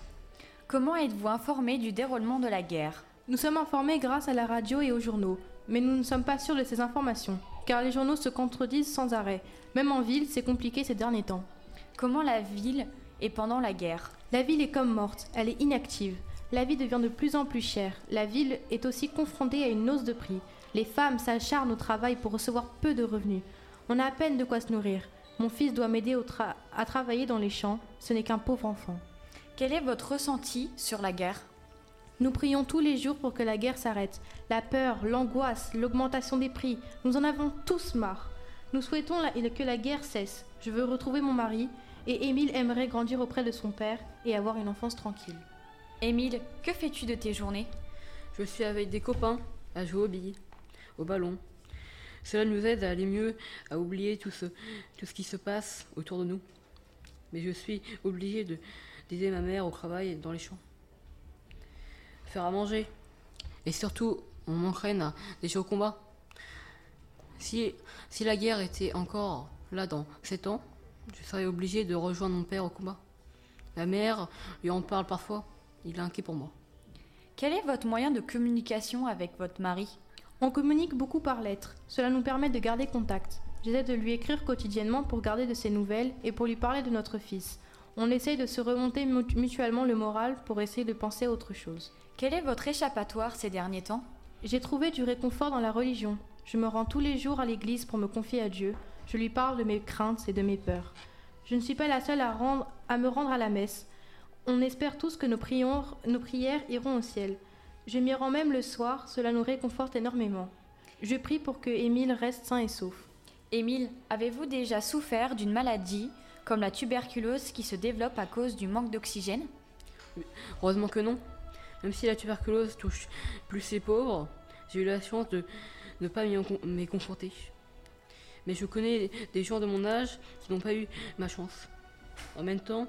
Comment êtes-vous informé du déroulement de la guerre? Nous sommes informés grâce à la radio et aux journaux, mais nous ne sommes pas sûrs de ces informations, car les journaux se contredisent sans arrêt. Même en ville, c'est compliqué ces derniers temps. Comment la ville est pendant la guerre? La ville est comme morte, elle est inactive. La vie devient de plus en plus chère. La ville est aussi confrontée à une hausse de prix. Les femmes s'acharnent au travail pour recevoir peu de revenus. On a à peine de quoi se nourrir. Mon fils doit m'aider tra- à travailler dans les champs. Ce n'est qu'un pauvre enfant. Quel est votre ressenti sur la guerre? Nous prions tous les jours pour que la guerre s'arrête. La peur, l'angoisse, l'augmentation des prix, nous en avons tous marre. Nous souhaitons la- que la guerre cesse. Je veux retrouver mon mari et Émile aimerait grandir auprès de son père et avoir une enfance tranquille. Émile, que fais-tu de tes journées? Je suis avec des copains à jouer aux billes, au ballon. Cela nous aide à aller mieux, à oublier tout ce, qui se passe autour de nous. Mais je suis obligé de d'aider ma mère au travail dans les champs. Faire à manger. Et surtout, on m'entraîne à déjà au combat. Si, si la guerre était encore là dans 7 ans, je serais obligé de rejoindre mon père au combat. La mère lui en parle parfois. Il est inquiet pour moi. Quel est votre moyen de communication avec votre mari? On communique beaucoup par lettres. Cela nous permet de garder contact. J'essaie de lui écrire quotidiennement pour garder de ses nouvelles et pour lui parler de notre fils. On essaye de se remonter mutuellement le moral pour essayer de penser à autre chose. Quel est votre échappatoire ces derniers temps? J'ai trouvé du réconfort dans la religion. Je me rends tous les jours à l'église pour me confier à Dieu. Je lui parle de mes craintes et de mes peurs. Je ne suis pas la seule à, rendre, à me rendre à la messe. On espère tous que nos, prions, nos prières iront au ciel. Je m'y rends même le soir, cela nous réconforte énormément. Je prie pour que Émile reste sain et sauf. Émile, avez-vous déjà souffert d'une maladie comme la tuberculose qui se développe à cause du manque d'oxygène? Heureusement que non. Même si la tuberculose touche plus les pauvres, j'ai eu la chance de ne pas m'y confronter. Mais je connais des gens de mon âge qui n'ont pas eu ma chance. En même temps,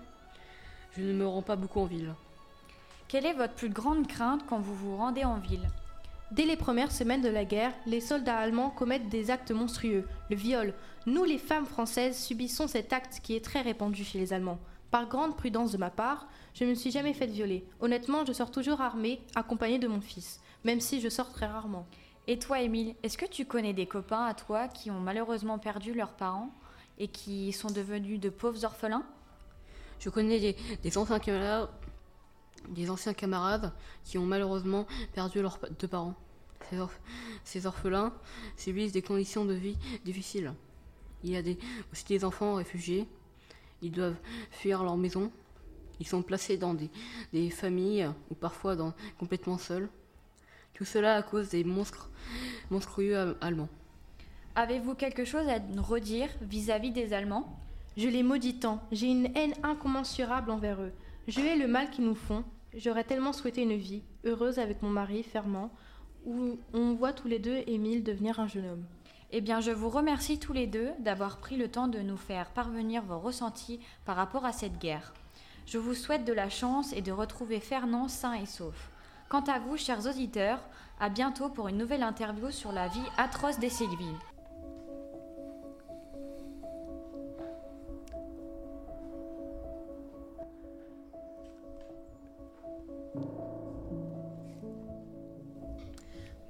je ne me rends pas beaucoup en ville. Quelle est votre plus grande crainte quand vous vous rendez en ville? Dès les premières semaines de la guerre, les soldats allemands commettent des actes monstrueux, le viol. Nous, les femmes françaises, subissons cet acte qui est très répandu chez les Allemands. Par grande prudence de ma part, je ne me suis jamais faite violer. Honnêtement, je sors toujours armée, accompagnée de mon fils, même si je sors très rarement. Et toi, Émile, est-ce que tu connais des copains à toi qui ont malheureusement perdu leurs parents et qui sont devenus de pauvres orphelins? Je connais des, anciens camarades, des anciens camarades qui ont malheureusement perdu leurs deux parents. Ces, orphelins subissent des conditions de vie difficiles. Il y a aussi des enfants réfugiés. Ils doivent fuir leur maison. Ils sont placés dans des, familles ou parfois complètement seuls. Tout cela à cause des monstres monstrueux allemands. Avez-vous quelque chose à redire vis à -vis des Allemands? Je les maudis tant, j'ai une haine incommensurable envers eux. Je hais le mal qu'ils nous font. J'aurais tellement souhaité une vie, heureuse avec mon mari, fermant, où on voit tous les deux Émile devenir un jeune homme. Eh bien, je vous remercie tous les deux d'avoir pris le temps de nous faire parvenir vos ressentis par rapport à cette guerre. Je vous souhaite de la chance et de retrouver Fernand sain et sauf. Quant à vous, chers auditeurs, à bientôt pour une nouvelle interview sur la vie atroce des civils.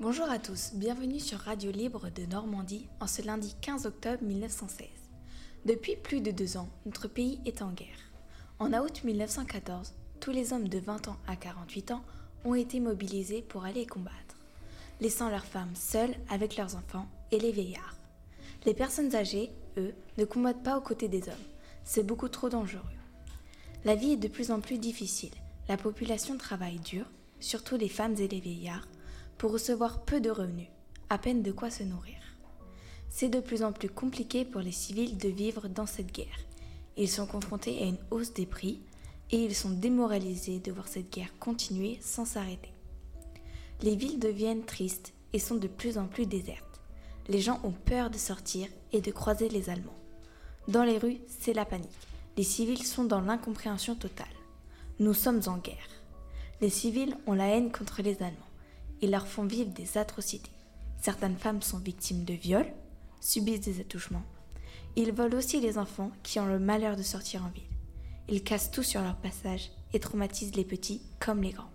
Bonjour à tous, bienvenue sur Radio Libre de Normandie en ce lundi 15 octobre 1916. Depuis plus de deux ans, notre pays est en guerre. En août 1914, tous les hommes de 20 ans à 48 ans ont été mobilisés pour aller combattre, laissant leurs femmes seules avec leurs enfants et les vieillards. Les personnes âgées, eux, ne combattent pas aux côtés des hommes. C'est beaucoup trop dangereux. La vie est de plus en plus difficile. La population travaille dur, surtout les femmes et les vieillards, pour recevoir peu de revenus, à peine de quoi se nourrir. C'est de plus en plus compliqué pour les civils de vivre dans cette guerre. Ils sont confrontés à une hausse des prix et ils sont démoralisés de voir cette guerre continuer sans s'arrêter. Les villes deviennent tristes et sont de plus en plus désertes. Les gens ont peur de sortir et de croiser les Allemands. Dans les rues, c'est la panique. Les civils sont dans l'incompréhension totale. Nous sommes en guerre. Les civils ont la haine contre les Allemands. Ils leur font vivre des atrocités. Certaines femmes sont victimes de viols, subissent des attouchements. Ils volent aussi les enfants qui ont le malheur de sortir en ville. Ils cassent tout sur leur passage et traumatisent les petits comme les grands.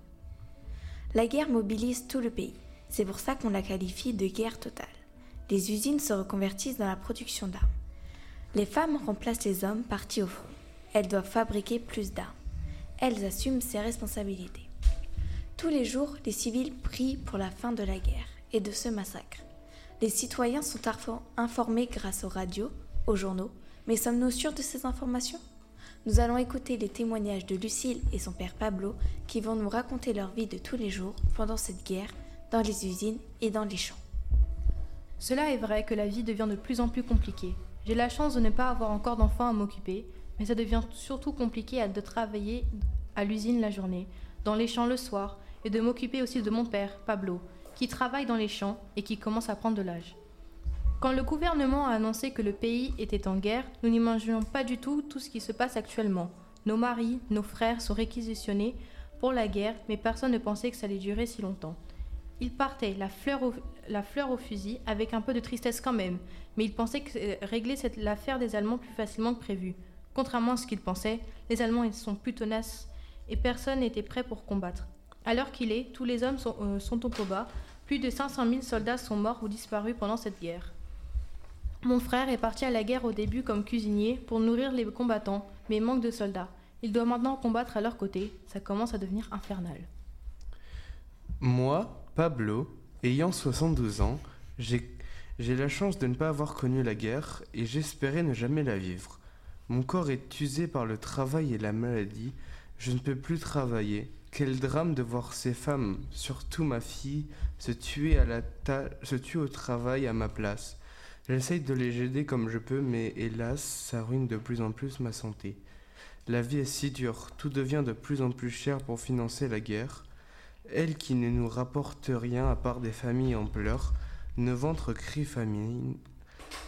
La guerre mobilise tout le pays. C'est pour ça qu'on la qualifie de guerre totale. Les usines se reconvertissent dans la production d'armes. Les femmes remplacent les hommes partis au front. Elles doivent fabriquer plus d'armes. Elles assument ces responsabilités. Tous les jours, les civils prient pour la fin de la guerre et de ce massacre. Les citoyens sont informés grâce aux radios, aux journaux, mais sommes-nous sûrs de ces informations? Nous allons écouter les témoignages de Lucille et son père Pablo qui vont nous raconter leur vie de tous les jours pendant cette guerre, dans les usines et dans les champs. Cela est vrai que la vie devient de plus en plus compliquée. J'ai la chance de ne pas avoir encore d'enfants à m'occuper, mais ça devient surtout compliqué de travailler à l'usine la journée, dans les champs le soir, et de m'occuper aussi de mon père, Pablo, qui travaille dans les champs et qui commence à prendre de l'âge. Quand le gouvernement a annoncé que le pays était en guerre, nous n'imaginions pas du tout tout ce qui se passe actuellement. Nos maris, nos frères sont réquisitionnés pour la guerre, mais personne ne pensait que ça allait durer si longtemps. Ils partaient, la fleur au, fusil, avec un peu de tristesse quand même, mais ils pensaient que, euh, régler l'affaire des Allemands plus facilement que prévu. Contrairement à ce qu'ils pensaient, les Allemands sont plus tenaces et personne n'était prêt pour combattre. À l'heure qu'il est, tous les hommes sont, euh, sont au combat. Plus de 500 000 soldats sont morts ou disparus pendant cette guerre. Mon frère est parti à la guerre au début comme cuisinier pour nourrir les combattants, mais manque de soldats. Il doit maintenant combattre à leur côté. Ça commence à devenir infernal. Moi, Pablo, ayant 72 ans, j'ai la chance de ne pas avoir connu la guerre et j'espérais ne jamais la vivre. Mon corps est usé par le travail et la maladie. Je ne peux plus travailler. Quel drame de voir ces femmes, surtout ma fille, se tuer, à la ta- se tuer au travail à ma place. J'essaye de les aider comme je peux, mais hélas, ça ruine de plus en plus ma santé. La vie est si dure, tout devient de plus en plus cher pour financer la guerre. Elle qui ne nous rapporte rien à part des familles en pleurs, nos ventres crient famine,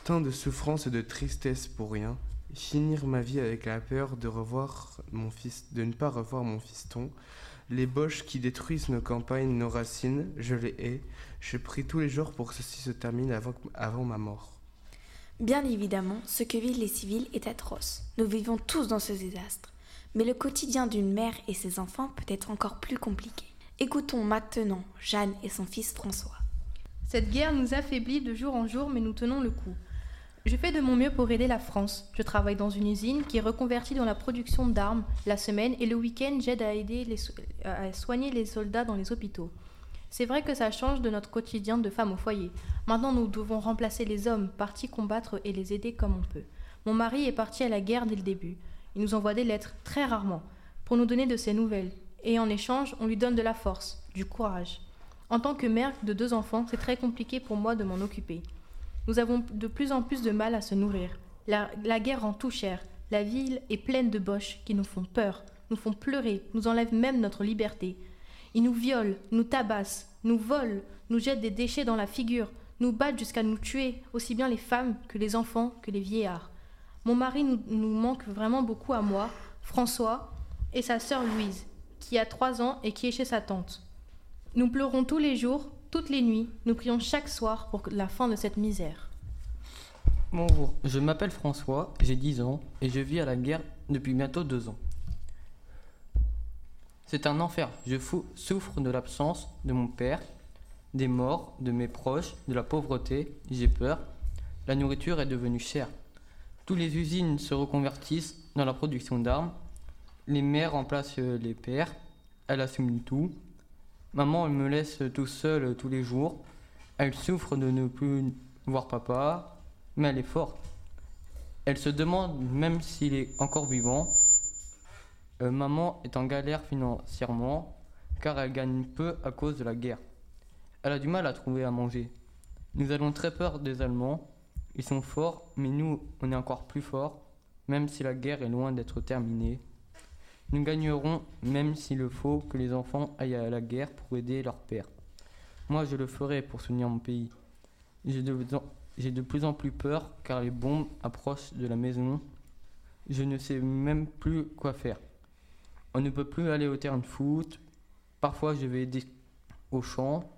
tant de souffrance et de tristesse pour rien. Finir ma vie avec la peur de revoir mon fils, de ne pas revoir mon fiston. Les boches qui détruisent nos campagnes, nos racines, je les hais. Je prie tous les jours pour que ceci se termine avant, avant ma mort. Bien évidemment, ce que vivent les civils est atroce. Nous vivons tous dans ce désastre. Mais le quotidien d'une mère et ses enfants peut être encore plus compliqué. Écoutons maintenant Jeanne et son fils François. Cette guerre nous affaiblit de jour en jour, mais nous tenons le coup. Je fais de mon mieux pour aider la France. Je travaille dans une usine qui est reconvertie dans la production d'armes la semaine et le week-end, j'aide à aider à soigner les soldats dans les hôpitaux. C'est vrai que ça change de notre quotidien de femme au foyer. Maintenant, nous devons remplacer les hommes partis combattre et les aider comme on peut. Mon mari est parti à la guerre dès le début. Il nous envoie des lettres, très rarement, pour nous donner de ses nouvelles. Et en échange, on lui donne de la force, du courage. En tant que mère de deux enfants, c'est très compliqué pour moi de m'en occuper. Nous avons de plus en plus de mal à se nourrir. La, guerre rend tout cher. La ville est pleine de boches qui nous font peur, nous font pleurer, nous enlèvent même notre liberté. Ils nous violent, nous tabassent, nous volent, nous jettent des déchets dans la figure, nous battent jusqu'à nous tuer, aussi bien les femmes que les enfants que les vieillards. Mon mari nous, nous manque vraiment beaucoup à moi, François, et sa sœur Louise, qui a trois ans et qui est chez sa tante. Nous pleurons tous les jours, toutes les nuits, nous prions chaque soir pour la fin de cette misère. Bonjour, je m'appelle François, j'ai 10 ans et je vis à la guerre depuis bientôt 2 ans. C'est un enfer, je souffre de l'absence de mon père, des morts, de mes proches, de la pauvreté, j'ai peur. La nourriture est devenue chère. Toutes les usines se reconvertissent dans la production d'armes. Les mères remplacent les pères, elle assume tout. Maman, me laisse tout seul tous les jours. Elle souffre de ne plus voir papa, mais elle est forte. Elle se demande même s'il est encore vivant. Euh, maman est en galère financièrement car elle gagne peu à cause de la guerre. Elle a du mal à trouver à manger. Nous avons très peur des Allemands. Ils sont forts, mais nous, on est encore plus forts, même si la guerre est loin d'être terminée. Nous gagnerons, même s'il le faut, que les enfants aillent à la guerre pour aider leur père. Moi, je le ferai pour soutenir mon pays. J'ai de, plus en plus peur car les bombes approchent de la maison. Je ne sais même plus quoi faire. On ne peut plus aller au terrain de foot. Parfois, je vais aider au champ.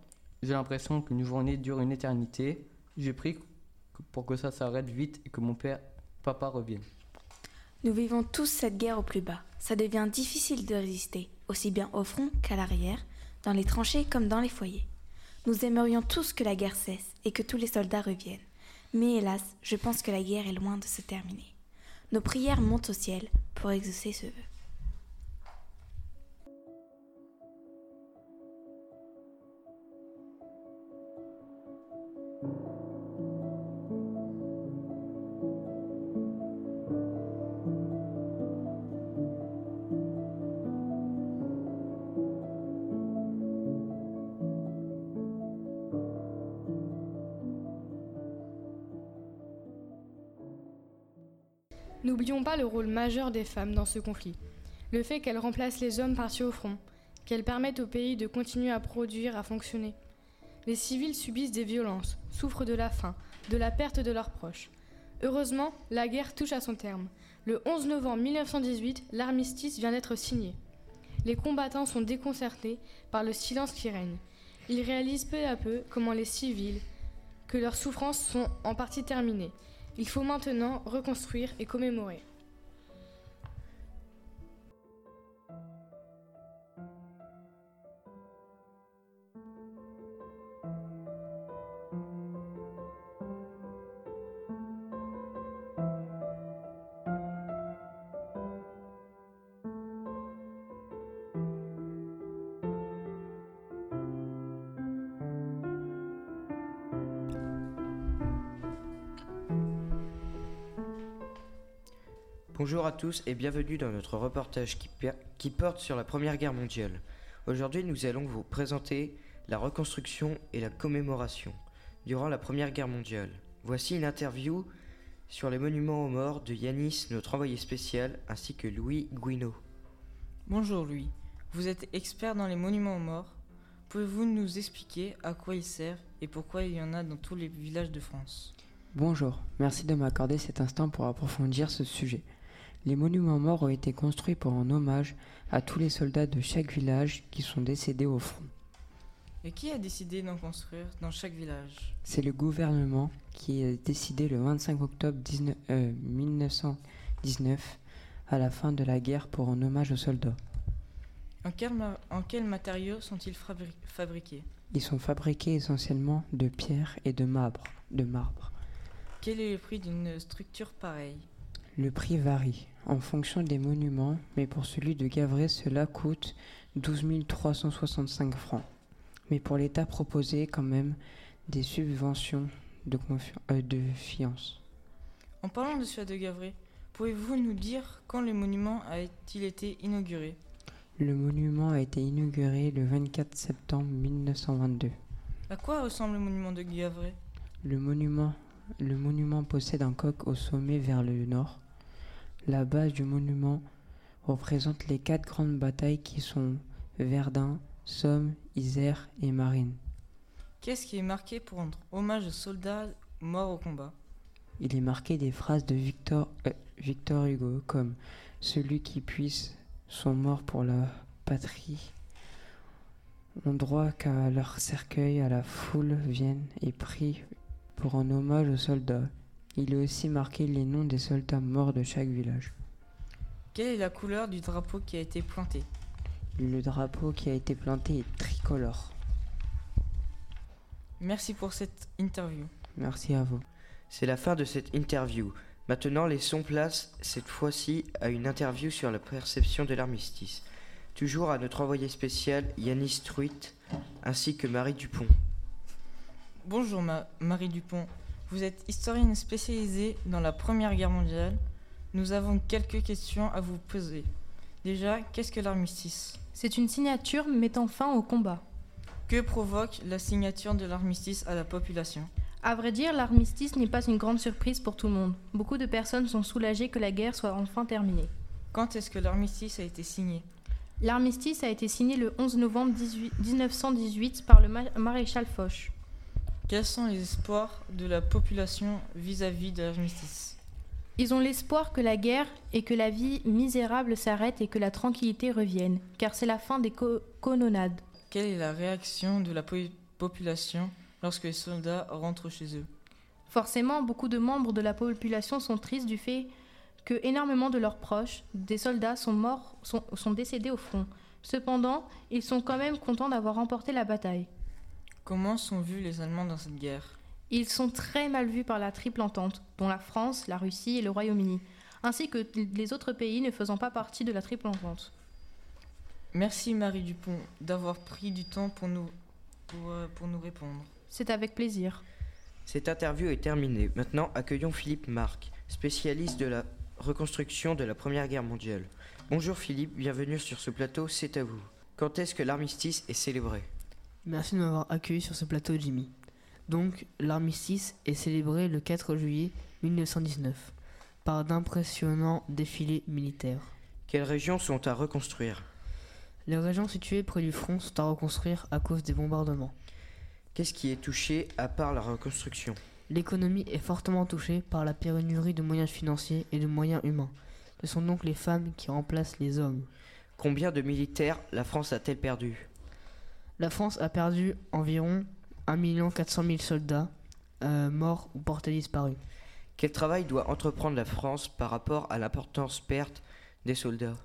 J'ai l'impression qu'une journée dure une éternité. J'ai pris pour que ça s'arrête vite et que mon père, papa revienne. Nous vivons tous cette guerre au plus bas. Ça devient difficile de résister, aussi bien au front qu'à l'arrière, dans les tranchées comme dans les foyers. Nous aimerions tous que la guerre cesse et que tous les soldats reviennent. Mais hélas, je pense que la guerre est loin de se terminer. Nos prières montent au ciel pour exaucer ce vœu. Pas le rôle majeur des femmes dans ce conflit. Le fait qu'elles remplacent les hommes partis au front, qu'elles permettent au pays de continuer à produire, à fonctionner. Les civils subissent des violences, souffrent de la faim, de la perte de leurs proches. Heureusement, la guerre touche à son terme. Le 11 novembre 1918, l'armistice vient d'être signé. Les combattants sont déconcertés par le silence qui règne. Ils réalisent peu à peu comment les civils, que leurs souffrances sont en partie terminées. Il faut maintenant reconstruire et commémorer. Bonjour à tous et bienvenue dans notre reportage qui, per- qui porte sur la Première Guerre mondiale. Aujourd'hui, nous allons vous présenter la reconstruction et la commémoration durant la Première Guerre mondiale. Voici une interview sur les monuments aux morts de Yanis, notre envoyé spécial, ainsi que Louis Guino. Bonjour Louis, vous êtes expert dans les monuments aux morts. Pouvez-vous nous expliquer à quoi ils servent et pourquoi il y en a dans tous les villages de France? Bonjour, merci de m'accorder cet instant pour approfondir ce sujet. Les monuments morts ont été construits pour un hommage à tous les soldats de chaque village qui sont décédés au front. Et qui a décidé d'en construire dans chaque village? C'est le gouvernement qui a décidé le 25 octobre 19 euh, 1919 à la fin de la guerre pour un hommage aux soldats. En quel, en quels matériaux sont-ils fabri- fabriqués? Ils sont fabriqués essentiellement de pierre et de marbre. De marbre. Quel est le prix d'une structure pareille? Le prix varie en fonction des monuments, mais pour celui de Gavray, cela coûte 12 365 francs. Mais pour l'État proposé quand même des subventions de, euh, de fiance. En parlant de Suat de Gavray, pouvez-vous nous dire quand le monument a-t-il été inauguré? Le monument a été inauguré le 24 septembre 1922. À quoi ressemble le monument de Gavray Le monument, le monument possède un coq au sommet vers le nord. La base du monument représente les quatre grandes batailles qui sont Verdun, Somme, Isère et Marine. Qu'est-ce qui est marqué pour rendre hommage aux soldats morts au combat? Il est marqué des phrases de Victor, euh, Victor Hugo comme Celui qui puisse sont morts pour la patrie ont droit qu'à leur cercueil à la foule vienne et prie pour un hommage aux soldats. Il est aussi marqué les noms des soldats morts de chaque village. Quelle est la couleur du drapeau qui a été planté? Le drapeau qui a été planté est tricolore. Merci pour cette interview. Merci à vous. C'est la fin de cette interview. Maintenant, laissons place, cette fois-ci, à une interview sur la perception de l'armistice. Toujours à notre envoyé spécial Yanis Truitt, ainsi que Marie Dupont. Bonjour Ma- Marie Dupont, vous êtes historienne spécialisée dans la Première Guerre mondiale. Nous avons quelques questions à vous poser. Déjà, qu'est-ce que l'armistice? C'est une signature mettant fin au combat. Que provoque la signature de l'armistice à la population? À vrai dire, l'armistice n'est pas une grande surprise pour tout le monde. Beaucoup de personnes sont soulagées que la guerre soit enfin terminée. Quand est-ce que l'armistice a été signé? L'armistice a été signé le 11 novembre 18 1918 par le ma- maréchal Foch. Quels sont les espoirs de la population vis-à-vis de l'armistice Ils ont l'espoir que la guerre et que la vie misérable s'arrête et que la tranquillité revienne, car c'est la fin des co- colonnades. Quelle est la réaction de la po- population lorsque les soldats rentrent chez eux? Forcément, beaucoup de membres de la population sont tristes du fait que énormément de leurs proches, des soldats, sont morts, sont, sont décédés au front. Cependant, ils sont quand même contents d'avoir remporté la bataille. Comment sont vus les Allemands dans cette guerre? Ils sont très mal vus par la triple entente, dont la France, la Russie et le Royaume-Uni, ainsi que les autres pays ne faisant pas partie de la triple entente. Merci Marie Dupont d'avoir pris du temps pour nous, pour, euh, pour nous répondre. C'est avec plaisir. Cette interview est terminée. Maintenant, accueillons Philippe Marc, spécialiste de la reconstruction de la Première Guerre mondiale. Bonjour Philippe, bienvenue sur ce plateau, c'est à vous. Quand est-ce que l'armistice est célébré? Merci de m'avoir accueilli sur ce plateau, Jimmy. Donc, l'armistice est célébré le 4 juillet 1919 par d'impressionnants défilés militaires. Quelles régions sont à reconstruire? Les régions situées près du front sont à reconstruire à cause des bombardements. Qu'est-ce qui est touché à part la reconstruction? L'économie est fortement touchée par la pénurie de moyens financiers et de moyens humains. Ce sont donc les femmes qui remplacent les hommes. Combien de militaires la France a-t-elle perdu? La France a perdu environ 1 400 000 soldats euh, morts ou portés disparus. Quel travail doit entreprendre la France par rapport à l'importance perte des soldats?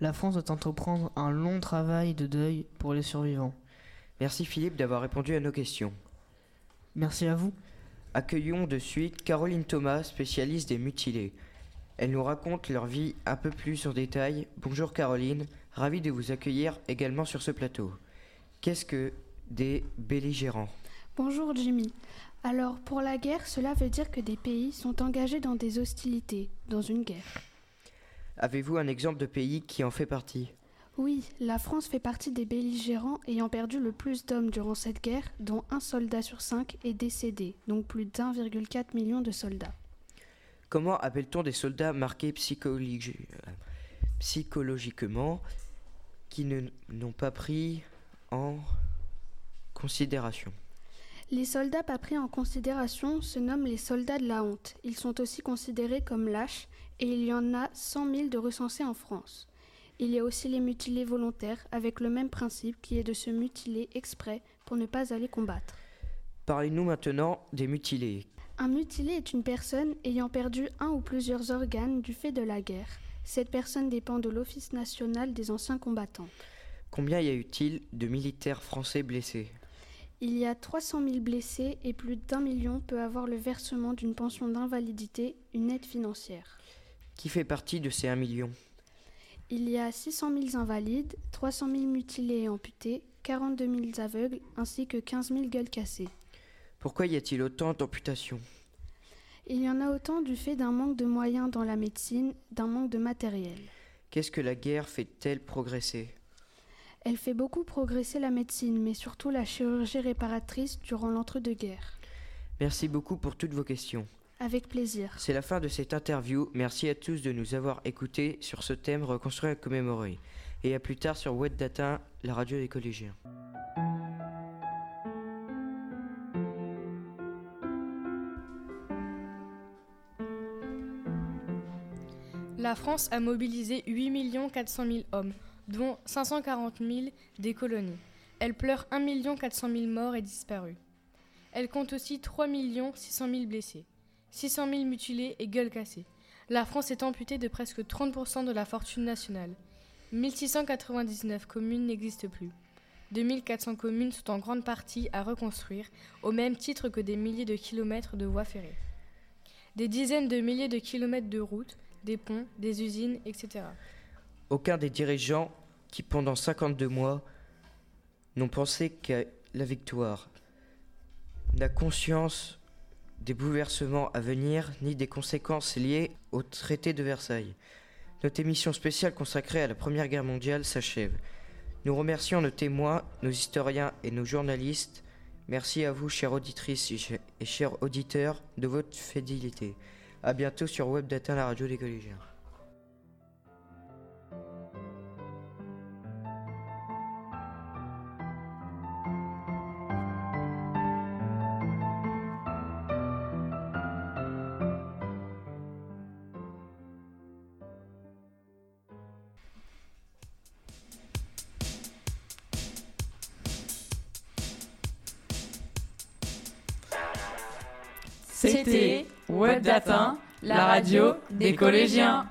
La France doit entreprendre un long travail de deuil pour les survivants. Merci Philippe d'avoir répondu à nos questions. Merci à vous. Accueillons de suite Caroline Thomas, spécialiste des mutilés. Elle nous raconte leur vie un peu plus en détail. Bonjour Caroline, ravi de vous accueillir également sur ce plateau. Qu'est-ce que des belligérants? Bonjour Jimmy. Alors pour la guerre, cela veut dire que des pays sont engagés dans des hostilités, dans une guerre. Avez-vous un exemple de pays qui en fait partie? Oui, la France fait partie des belligérants ayant perdu le plus d'hommes durant cette guerre, dont un soldat sur cinq est décédé, donc plus d'1,4 million de soldats. Comment appelle-t-on des soldats marqués psychologi- euh, psychologiquement qui ne- n'ont pas pris en considération Les soldats pas pris en considération se nomment les soldats de la honte. Ils sont aussi considérés comme lâches et il y en a 100 000 de recensés en France. Il y a aussi les mutilés volontaires avec le même principe qui est de se mutiler exprès pour ne pas aller combattre. Parlez-nous maintenant des mutilés. Un mutilé est une personne ayant perdu un ou plusieurs organes du fait de la guerre. Cette personne dépend de l'Office national des anciens combattants. Combien y a eu-il de militaires français blessés? Il y a 300 000 blessés et plus d'un million peut avoir le versement d'une pension d'invalidité, une aide financière. Qui fait partie de ces 1 million? Il y a 600 000 invalides, 300 000 mutilés et amputés, 42 000 aveugles ainsi que 15 000 gueules cassées. Pourquoi y a-t-il autant d'amputations? Il y en a autant du fait d'un manque de moyens dans la médecine, d'un manque de matériel. Qu'est-ce que la guerre fait-elle progresser? Elle fait beaucoup progresser la médecine, mais surtout la chirurgie réparatrice durant l'entre-deux-guerres. Merci beaucoup pour toutes vos questions. Avec plaisir. C'est la fin de cette interview. Merci à tous de nous avoir écoutés sur ce thème reconstruire et commémorer. Et à plus tard sur Web Data, la radio des collégiens. La France a mobilisé 8 400 000 hommes, dont 540 000 des colonies. Elle pleure 1 400 000 morts et disparus. Elle compte aussi 3 600 000 blessés, 600 000 mutilés et gueules cassées. La France est amputée de presque 30% de la fortune nationale. 1699 communes n'existent plus. 2400 communes sont en grande partie à reconstruire, au même titre que des milliers de kilomètres de voies ferrées. Des dizaines de milliers de kilomètres de routes, des ponts, des usines, etc. Aucun des dirigeants qui, pendant 52 mois, n'ont pensé qu'à la victoire, n'a conscience des bouleversements à venir ni des conséquences liées au traité de Versailles. Notre émission spéciale consacrée à la Première Guerre mondiale s'achève. Nous remercions nos témoins, nos historiens et nos journalistes. Merci à vous, chères auditrices et ch- et chers auditeurs, de votre fidélité. A bientôt sur Web Data, la radio des collégiens. La radio des collégiens.